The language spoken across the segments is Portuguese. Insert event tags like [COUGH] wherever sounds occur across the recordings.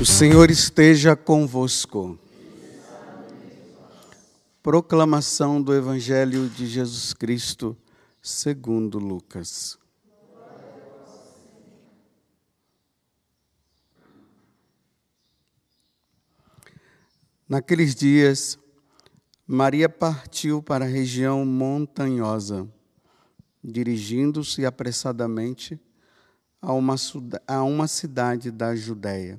O Senhor esteja convosco. Proclamação do Evangelho de Jesus Cristo, segundo Lucas. Naqueles dias, Maria partiu para a região montanhosa, dirigindo-se apressadamente a uma, a uma cidade da Judéia.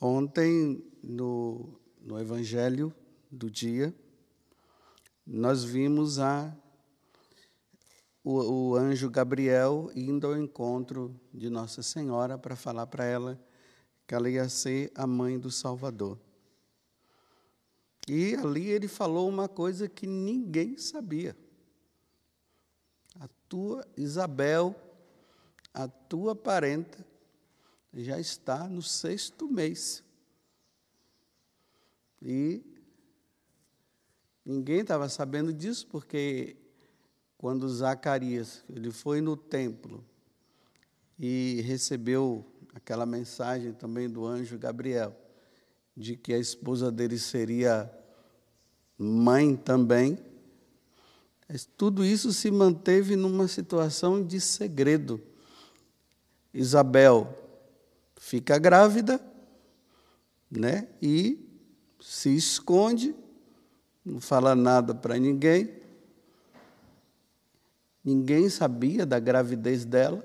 Ontem, no, no Evangelho do dia, nós vimos a, o, o anjo Gabriel indo ao encontro de Nossa Senhora para falar para ela que ela ia ser a mãe do Salvador. E ali ele falou uma coisa que ninguém sabia. A tua Isabel, a tua parenta, já está no sexto mês. E ninguém estava sabendo disso, porque quando Zacarias ele foi no templo e recebeu aquela mensagem também do anjo Gabriel, de que a esposa dele seria mãe também, tudo isso se manteve numa situação de segredo. Isabel fica grávida, né? E se esconde, não fala nada para ninguém. Ninguém sabia da gravidez dela.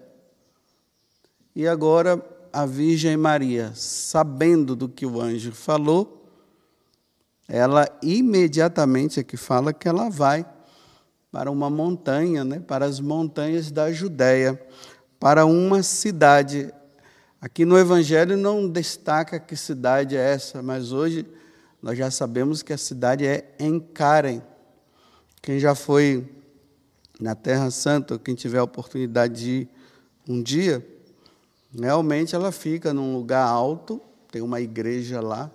E agora a Virgem Maria, sabendo do que o anjo falou, ela imediatamente é que fala que ela vai para uma montanha, né, para as montanhas da Judéia, para uma cidade Aqui no Evangelho não destaca que cidade é essa, mas hoje nós já sabemos que a cidade é Encaren. Quem já foi na Terra Santa, quem tiver a oportunidade de ir um dia, realmente ela fica num lugar alto, tem uma igreja lá.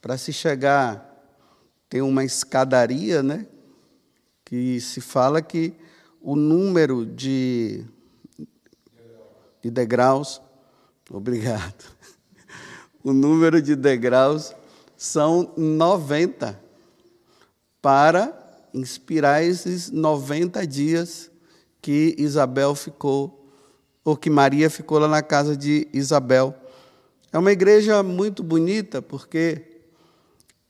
Para se chegar, tem uma escadaria, né? Que se fala que o número de de degraus. Obrigado. O número de degraus são 90 para inspirar esses 90 dias que Isabel ficou, ou que Maria ficou lá na casa de Isabel. É uma igreja muito bonita, porque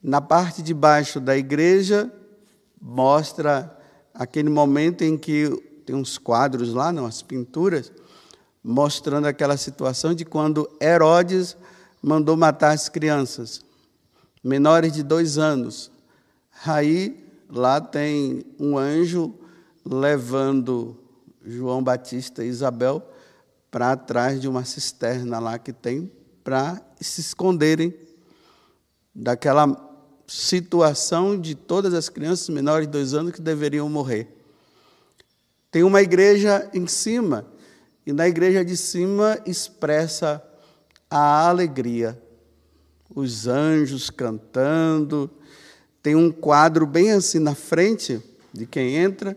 na parte de baixo da igreja mostra aquele momento em que tem uns quadros lá, não, as pinturas, mostrando aquela situação de quando Herodes mandou matar as crianças, menores de dois anos. Aí lá tem um anjo levando João Batista e Isabel para trás de uma cisterna lá que tem para se esconderem daquela situação de todas as crianças menores de dois anos que deveriam morrer. Tem uma igreja em cima e na igreja de cima expressa a alegria. Os anjos cantando. Tem um quadro bem assim na frente de quem entra,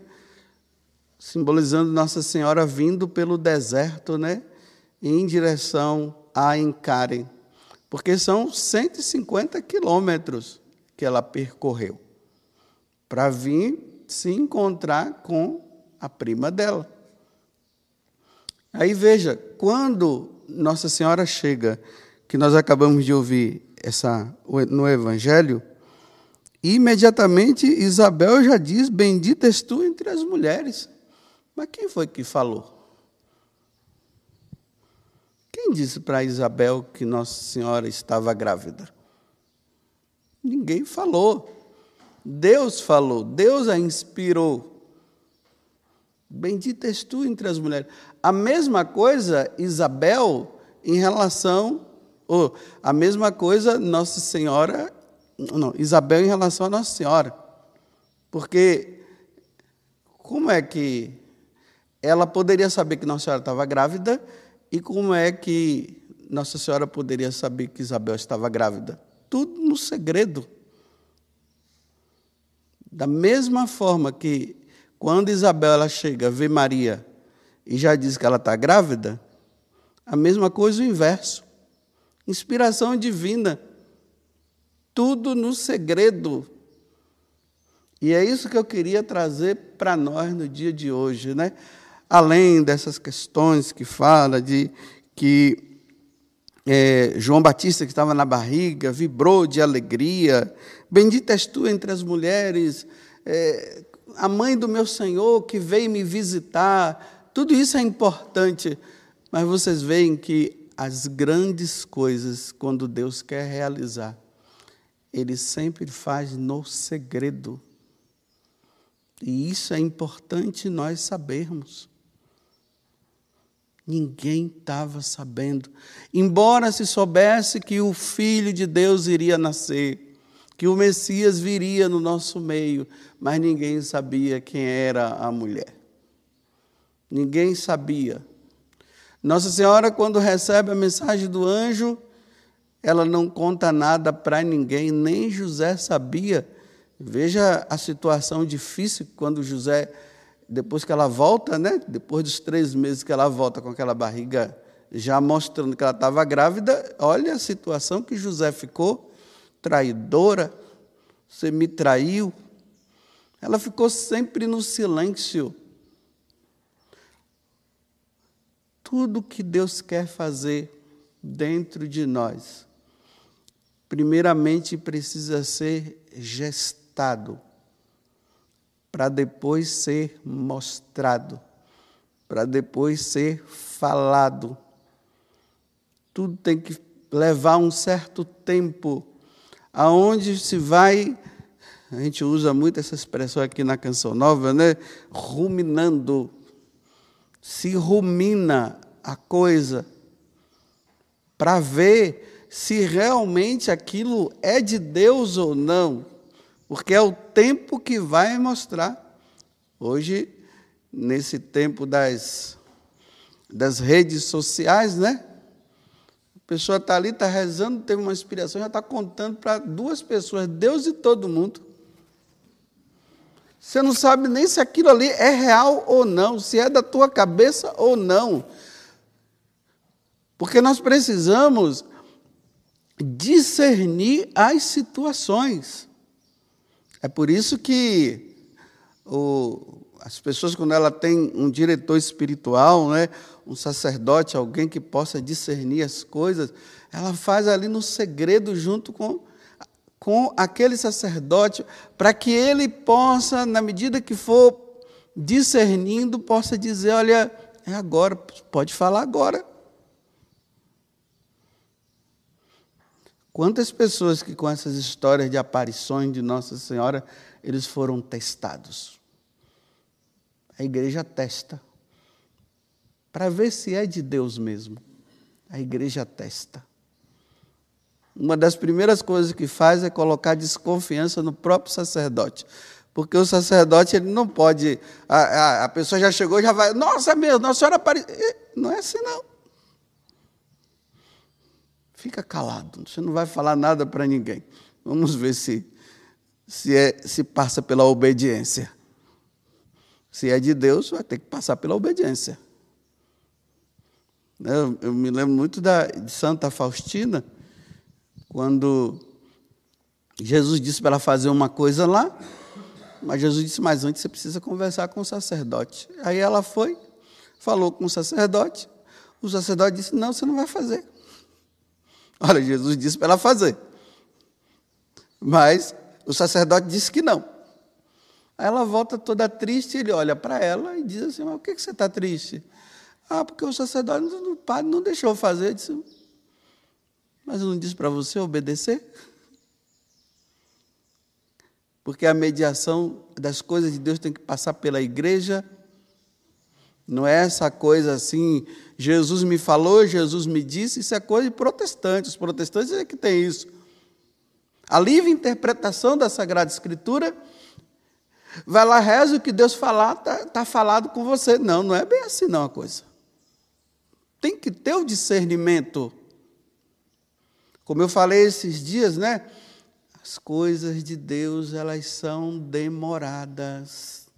simbolizando Nossa Senhora vindo pelo deserto, né? Em direção a Encaren. Porque são 150 quilômetros que ela percorreu para vir se encontrar com a prima dela. Aí veja, quando Nossa Senhora chega, que nós acabamos de ouvir essa, no Evangelho, imediatamente Isabel já diz: Bendita és tu entre as mulheres. Mas quem foi que falou? Quem disse para Isabel que Nossa Senhora estava grávida? Ninguém falou. Deus falou, Deus a inspirou. Bendita és tu entre as mulheres. A mesma coisa, Isabel, em relação. Ou, a mesma coisa, Nossa Senhora. Não, Isabel em relação a Nossa Senhora. Porque como é que ela poderia saber que Nossa Senhora estava grávida e como é que Nossa Senhora poderia saber que Isabel estava grávida? Tudo no segredo. Da mesma forma que quando Isabel ela chega, vê Maria e já diz que ela está grávida, a mesma coisa o inverso. Inspiração divina. Tudo no segredo. E é isso que eu queria trazer para nós no dia de hoje, né? Além dessas questões que fala de que é, João Batista, que estava na barriga, vibrou de alegria. Bendita és tu entre as mulheres, é, a mãe do meu Senhor que veio me visitar. Tudo isso é importante, mas vocês veem que as grandes coisas, quando Deus quer realizar, Ele sempre faz no segredo. E isso é importante nós sabermos. Ninguém estava sabendo. Embora se soubesse que o Filho de Deus iria nascer, que o Messias viria no nosso meio, mas ninguém sabia quem era a mulher. Ninguém sabia. Nossa Senhora, quando recebe a mensagem do anjo, ela não conta nada para ninguém, nem José sabia. Veja a situação difícil quando José depois que ela volta, né? Depois dos três meses que ela volta com aquela barriga já mostrando que ela estava grávida, olha a situação que José ficou, traidora, você me traiu. Ela ficou sempre no silêncio. Tudo que Deus quer fazer dentro de nós, primeiramente precisa ser gestado para depois ser mostrado, para depois ser falado. Tudo tem que levar um certo tempo, aonde se vai, a gente usa muito essa expressão aqui na canção nova, né? Ruminando, se rumina a coisa para ver se realmente aquilo é de Deus ou não porque é o tempo que vai mostrar. Hoje, nesse tempo das, das redes sociais, né? A pessoa está ali, está rezando, teve uma inspiração, já está contando para duas pessoas, Deus e todo mundo. Você não sabe nem se aquilo ali é real ou não, se é da tua cabeça ou não. Porque nós precisamos discernir as situações. É por isso que o, as pessoas, quando ela tem um diretor espiritual, né, um sacerdote, alguém que possa discernir as coisas, ela faz ali no segredo junto com, com aquele sacerdote, para que ele possa, na medida que for discernindo, possa dizer: olha, é agora, pode falar agora. Quantas pessoas que com essas histórias de aparições de Nossa Senhora, eles foram testados? A igreja testa. Para ver se é de Deus mesmo. A igreja testa. Uma das primeiras coisas que faz é colocar desconfiança no próprio sacerdote. Porque o sacerdote ele não pode. A, a, a pessoa já chegou já vai. Nossa, meu, Nossa Senhora apareceu. Não é assim, não. Fica calado, você não vai falar nada para ninguém. Vamos ver se, se, é, se passa pela obediência. Se é de Deus, vai ter que passar pela obediência. Eu, eu me lembro muito da, de Santa Faustina, quando Jesus disse para ela fazer uma coisa lá, mas Jesus disse: Mas antes você precisa conversar com o sacerdote. Aí ela foi, falou com o sacerdote. O sacerdote disse: Não, você não vai fazer. Olha, Jesus disse para ela fazer. Mas o sacerdote disse que não. Aí ela volta toda triste, ele olha para ela e diz assim: Mas por que você está triste? Ah, porque o sacerdote, o padre não deixou fazer. Eu disse, Mas eu não disse para você obedecer? Porque a mediação das coisas de Deus tem que passar pela igreja. Não é essa coisa assim, Jesus me falou, Jesus me disse, isso é coisa de protestantes. Os protestantes é que tem isso. A livre interpretação da Sagrada Escritura, vai lá, reza o que Deus falar, está tá falado com você. Não, não é bem assim não a coisa. Tem que ter o discernimento. Como eu falei esses dias, né? As coisas de Deus, elas são demoradas.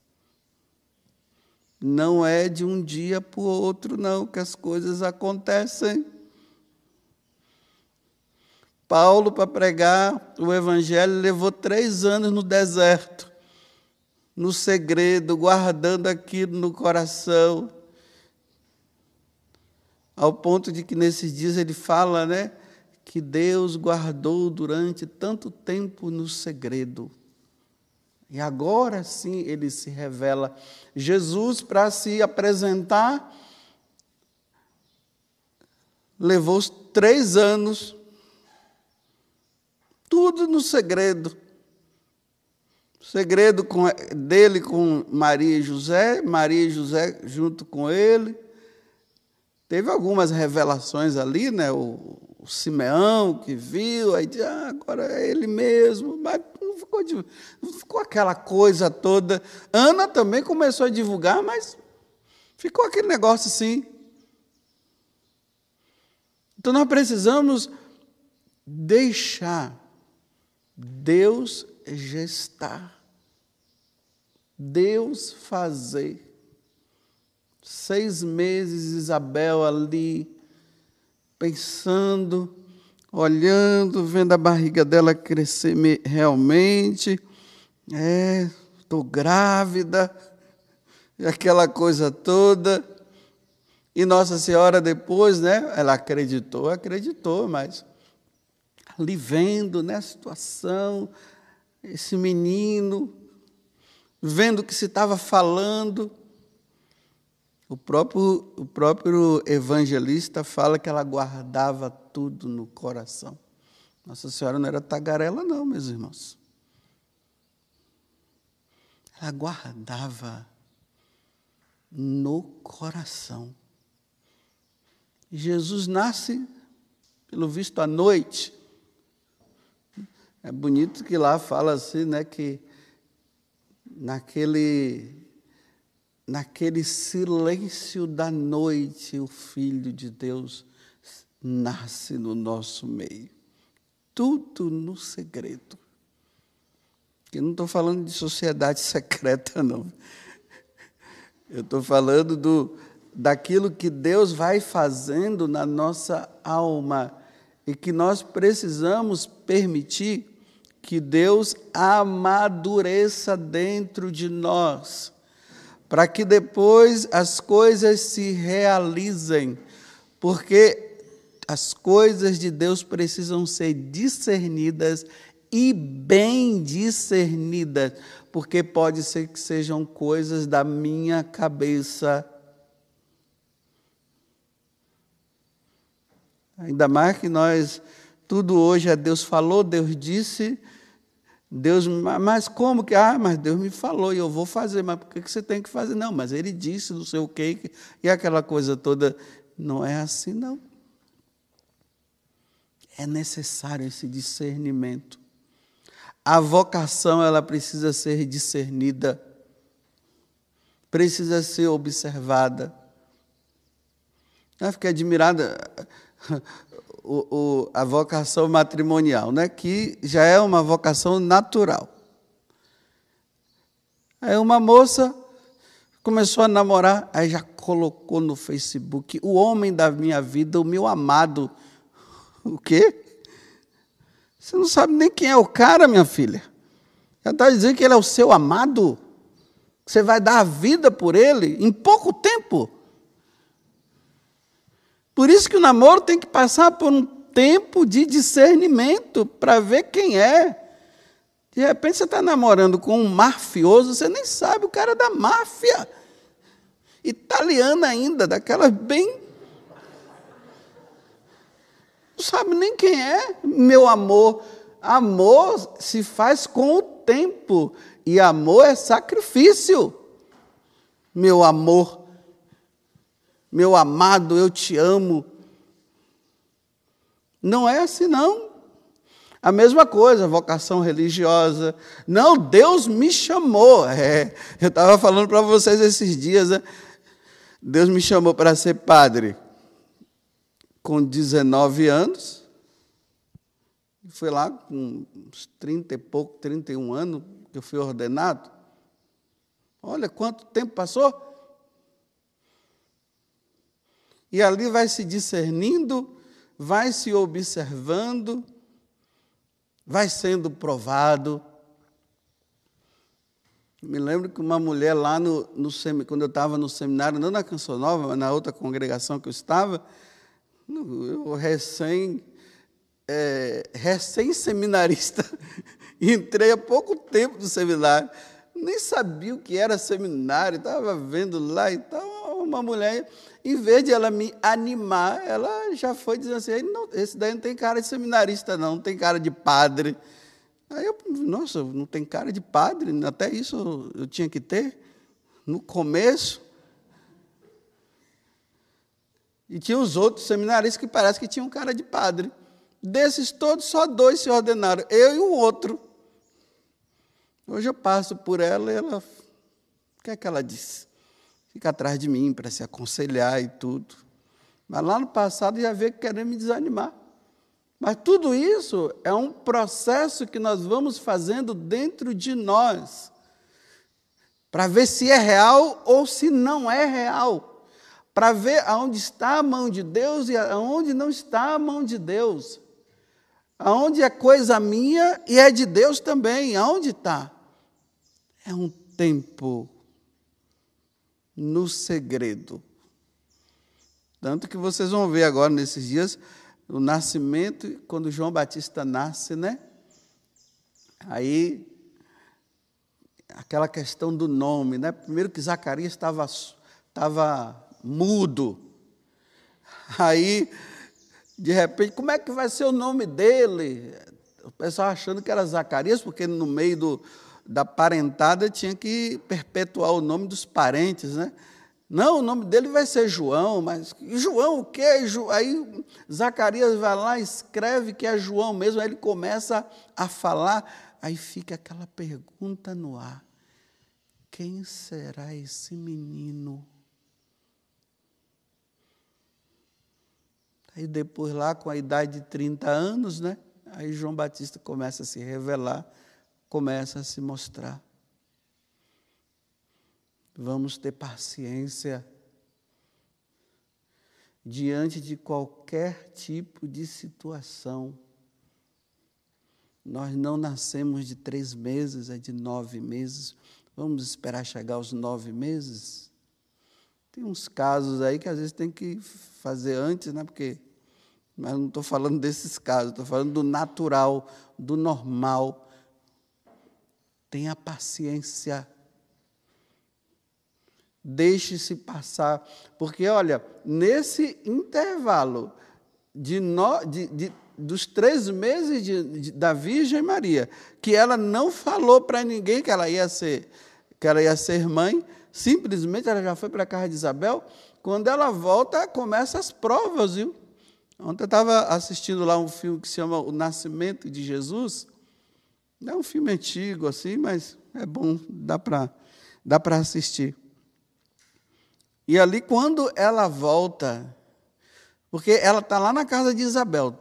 Não é de um dia para o outro, não, que as coisas acontecem. Paulo, para pregar o Evangelho, levou três anos no deserto, no segredo, guardando aquilo no coração, ao ponto de que nesses dias ele fala, né? que Deus guardou durante tanto tempo no segredo. E agora sim ele se revela. Jesus, para se apresentar, levou três anos, tudo no segredo. Segredo dele com Maria e José, Maria e José junto com ele. Teve algumas revelações ali, né? O, o Simeão que viu, aí disse, ah, agora é ele mesmo, mas não ficou, não ficou aquela coisa toda. Ana também começou a divulgar, mas ficou aquele negócio assim. Então nós precisamos deixar Deus gestar, Deus fazer. Seis meses Isabel ali, pensando, olhando, vendo a barriga dela crescer realmente. É, estou grávida, aquela coisa toda. E Nossa Senhora depois, né? Ela acreditou, acreditou, mas ali vendo, né, a situação, esse menino, vendo o que se estava falando, o próprio, o próprio evangelista fala que ela guardava tudo no coração. Nossa Senhora não era tagarela, não, meus irmãos. Ela guardava no coração. Jesus nasce, pelo visto, à noite. É bonito que lá fala assim, né, que naquele naquele silêncio da noite, o Filho de Deus nasce no nosso meio. Tudo no segredo. Eu não estou falando de sociedade [LAUGHS] secreta, não. Eu estou falando do, daquilo que Deus vai fazendo na nossa alma e que nós precisamos permitir que Deus amadureça dentro de nós para que depois as coisas se realizem, porque as coisas de Deus precisam ser discernidas e bem discernidas, porque pode ser que sejam coisas da minha cabeça. Ainda mais que nós, tudo hoje é Deus falou, Deus disse, Deus, mas como que? Ah, mas Deus me falou e eu vou fazer, mas por que você tem que fazer? Não, mas ele disse, não sei o quê, e aquela coisa toda. Não é assim, não. É necessário esse discernimento. A vocação, ela precisa ser discernida, precisa ser observada. Eu fiquei admirada o, o, a vocação matrimonial, né? que já é uma vocação natural. Aí uma moça começou a namorar, aí já colocou no Facebook, o homem da minha vida, o meu amado. O quê? Você não sabe nem quem é o cara, minha filha. Já está dizendo que ele é o seu amado. Você vai dar a vida por ele em pouco tempo. Por isso que o namoro tem que passar por um tempo de discernimento para ver quem é. De repente você está namorando com um mafioso, você nem sabe o cara da máfia. Italiana ainda, daquela bem. Não sabe nem quem é, meu amor. Amor se faz com o tempo, e amor é sacrifício. Meu amor, meu amado, eu te amo. Não é assim, não. A mesma coisa, vocação religiosa. Não, Deus me chamou. É, eu estava falando para vocês esses dias, né? Deus me chamou para ser padre com 19 anos. Foi lá com uns 30 e pouco, 31 anos que eu fui ordenado. Olha quanto tempo passou. E ali vai se discernindo, vai se observando, vai sendo provado. Me lembro que uma mulher lá no, no quando eu estava no seminário, não na Canção Nova, mas na outra congregação que eu estava, eu recém, é, recém-seminarista, [LAUGHS] entrei há pouco tempo no seminário, nem sabia o que era seminário, estava vendo lá e tal. Uma mulher, em vez de ela me animar, ela já foi dizendo assim: não, esse daí não tem cara de seminarista, não, não tem cara de padre. Aí eu, nossa, não tem cara de padre, até isso eu, tinha que ter no começo. E tinha os outros seminaristas que parece que tinham cara de padre. Desses todos, só dois se ordenaram, eu e o outro. Hoje eu passo por ela e ela. O que é que ela disse? Fica atrás de mim para se aconselhar e tudo. Mas lá no passado já veio querendo me desanimar. Mas tudo isso é um processo que nós vamos fazendo dentro de nós, para ver se é real ou se não é real, para ver aonde está a mão de Deus e aonde não está a mão de Deus, aonde é coisa minha e é de Deus também, aonde está? É um tempo no segredo. Tanto que vocês vão ver agora nesses dias o nascimento, quando João Batista nasce, né? Aí, aquela questão do nome, né? Primeiro que Zacarias estava, estava mudo. Aí, de repente, como é que vai ser o nome dele? O pessoal achando que era Zacarias, porque no meio do, da parentada tinha que perpetuar o nome dos parentes, né? Não, o nome dele vai ser João, mas João o quê? Aí Zacarias vai lá, escreve que é João mesmo, aí ele começa a falar, aí fica aquela pergunta no ar: quem será esse menino? Aí depois, lá com a idade de 30 anos, né? Aí João Batista começa a se revelar, começa a se mostrar. Vamos ter paciência diante de qualquer tipo de situação. Nós não nascemos de três meses, é de nove meses. Vamos esperar chegar aos nove meses? Tem uns casos aí que às vezes tem que fazer antes, né? Porque, mas não estou falando desses casos, estou falando do natural, do normal. Tenha paciência Deixe-se passar. Porque, olha, nesse intervalo de, no, de, de dos três meses de, da Virgem Maria, que ela não falou para ninguém que ela ia ser que ela ia ser mãe, simplesmente ela já foi para a casa de Isabel. Quando ela volta, começa as provas, viu? Ontem eu estava assistindo lá um filme que se chama O Nascimento de Jesus. É um filme antigo, assim, mas é bom, dá para dá assistir. E ali, quando ela volta, porque ela está lá na casa de Isabel,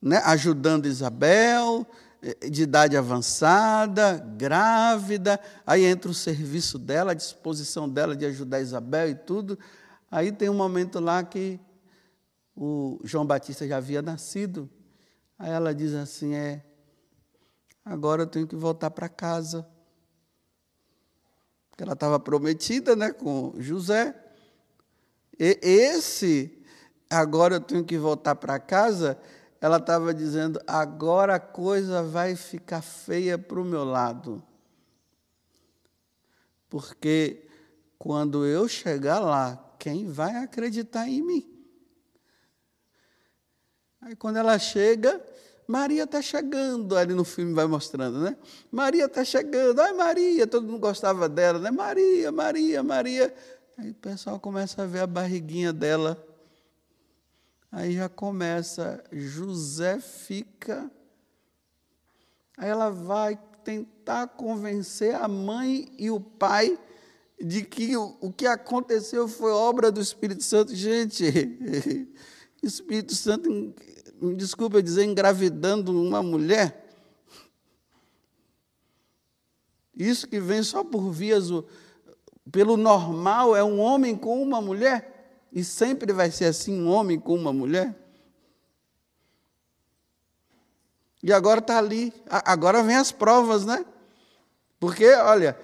né, ajudando Isabel, eh, de idade avançada, grávida, aí entra o serviço dela, a disposição dela de ajudar Isabel e tudo. Aí tem um momento lá que o João Batista já havia nascido. Aí ela diz assim: é, agora eu tenho que voltar para casa que ela estava prometida né, com José. E esse agora eu tenho que voltar para casa, ela estava dizendo: agora a coisa vai ficar feia para o meu lado. Porque quando eu chegar lá, quem vai acreditar em mim? Aí quando ela chega, Maria está chegando, ali no filme vai mostrando, né? Maria está chegando, ai Maria, todo mundo gostava dela, né? Maria, Maria, Maria. Aí o pessoal começa a ver a barriguinha dela. Aí já começa, José fica. Aí ela vai tentar convencer a mãe e o pai de que o, que aconteceu foi obra do Espírito Santo. Gente, o [LAUGHS] Espírito Santo, me desculpa dizer, engravidando uma mulher. Isso que vem só por vias, pelo normal, é um homem com uma mulher, e sempre vai ser assim, um homem com uma mulher. E agora está ali, agora vem as provas, né? Porque, olha,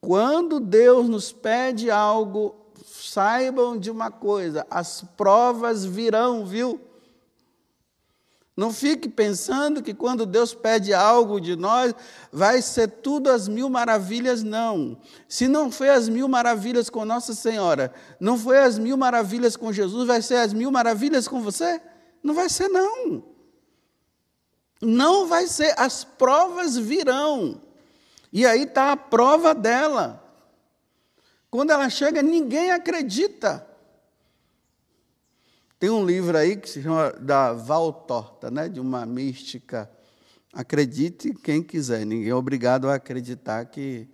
quando Deus nos pede algo, saibam de uma coisa: as provas virão, viu? Não fique pensando que quando Deus pede algo de nós, vai ser tudo as mil maravilhas, não. Se não foi as mil maravilhas com Nossa Senhora, não foi as mil maravilhas com Jesus, vai ser as mil maravilhas com você? Não vai ser, não. Não vai ser, as provas virão. E aí está a prova dela. Quando ela chega, ninguém acredita. Tem um livro aí que se chama da Val Torta, né? de uma mística. Acredite quem quiser, ninguém é obrigado a acreditar que,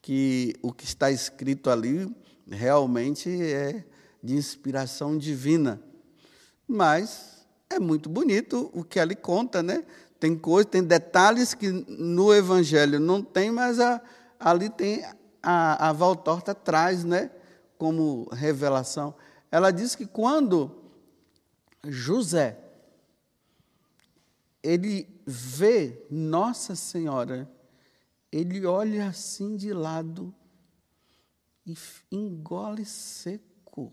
que o que está escrito ali realmente é de inspiração divina. Mas é muito bonito o que ele conta, né? Tem coisas, tem detalhes que no Evangelho não tem, mas a, ali tem a, a Valtorta traz, né? Como revelação. Ela diz que quando José ele vê Nossa Senhora, ele olha assim de lado e engole seco.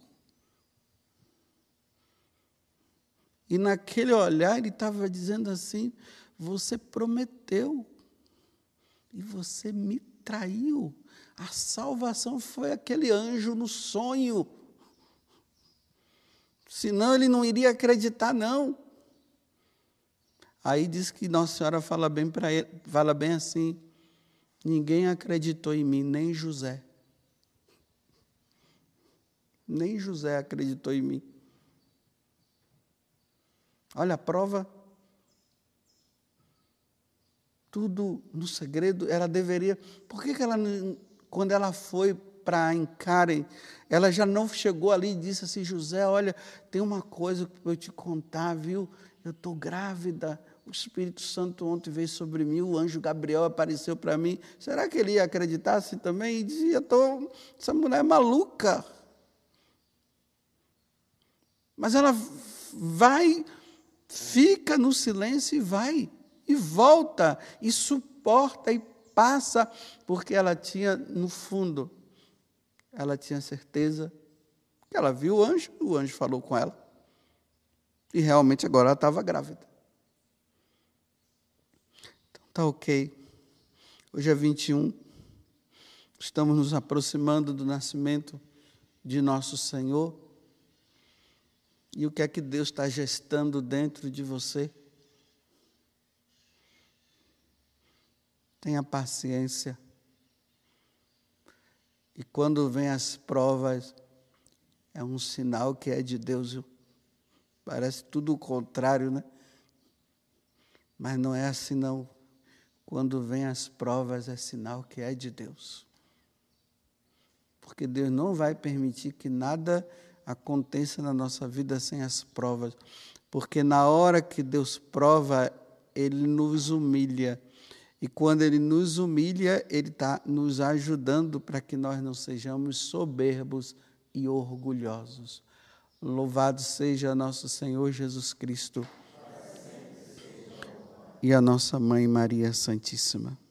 E naquele olhar ele estava dizendo assim: Você prometeu e você me traiu. A salvação foi aquele anjo no sonho. Senão ele não iria acreditar, não. Aí diz que Nossa Senhora fala bem para ele, fala bem assim: ninguém acreditou em mim, nem José. Nem José acreditou em mim. Olha a prova. Tudo no segredo, ela deveria. Por que, que ela, quando ela foi para Encaren, ela já não chegou ali e disse assim: José, olha, tem uma coisa para eu te contar, viu? Eu estou grávida. O Espírito Santo ontem veio sobre mim, o anjo Gabriel apareceu para mim. Será que ele ia acreditar assim também? E dizia: tô, essa mulher é maluca. Mas ela vai fica no silêncio e vai, e volta, e suporta, e passa, porque ela tinha, no fundo, ela tinha certeza que ela viu o anjo, o anjo falou com ela. E realmente agora ela estava grávida. Então tá ok. Hoje é 21. Estamos nos aproximando do nascimento de nosso Senhor. E o que é que Deus está gestando dentro de você? Tenha paciência. E quando vem as provas, é um sinal que é de Deus. Parece tudo o contrário, né? Mas não é assim, não. Quando vem as provas, é sinal que é de Deus. Porque Deus não vai permitir que nada aconteça na nossa vida sem as provas. Porque na hora que Deus prova, Ele nos humilha. E quando Ele nos humilha, Ele está nos ajudando para que nós não sejamos soberbos e orgulhosos. Louvado seja nosso Senhor Jesus Cristo e a nossa Mãe Maria Santíssima.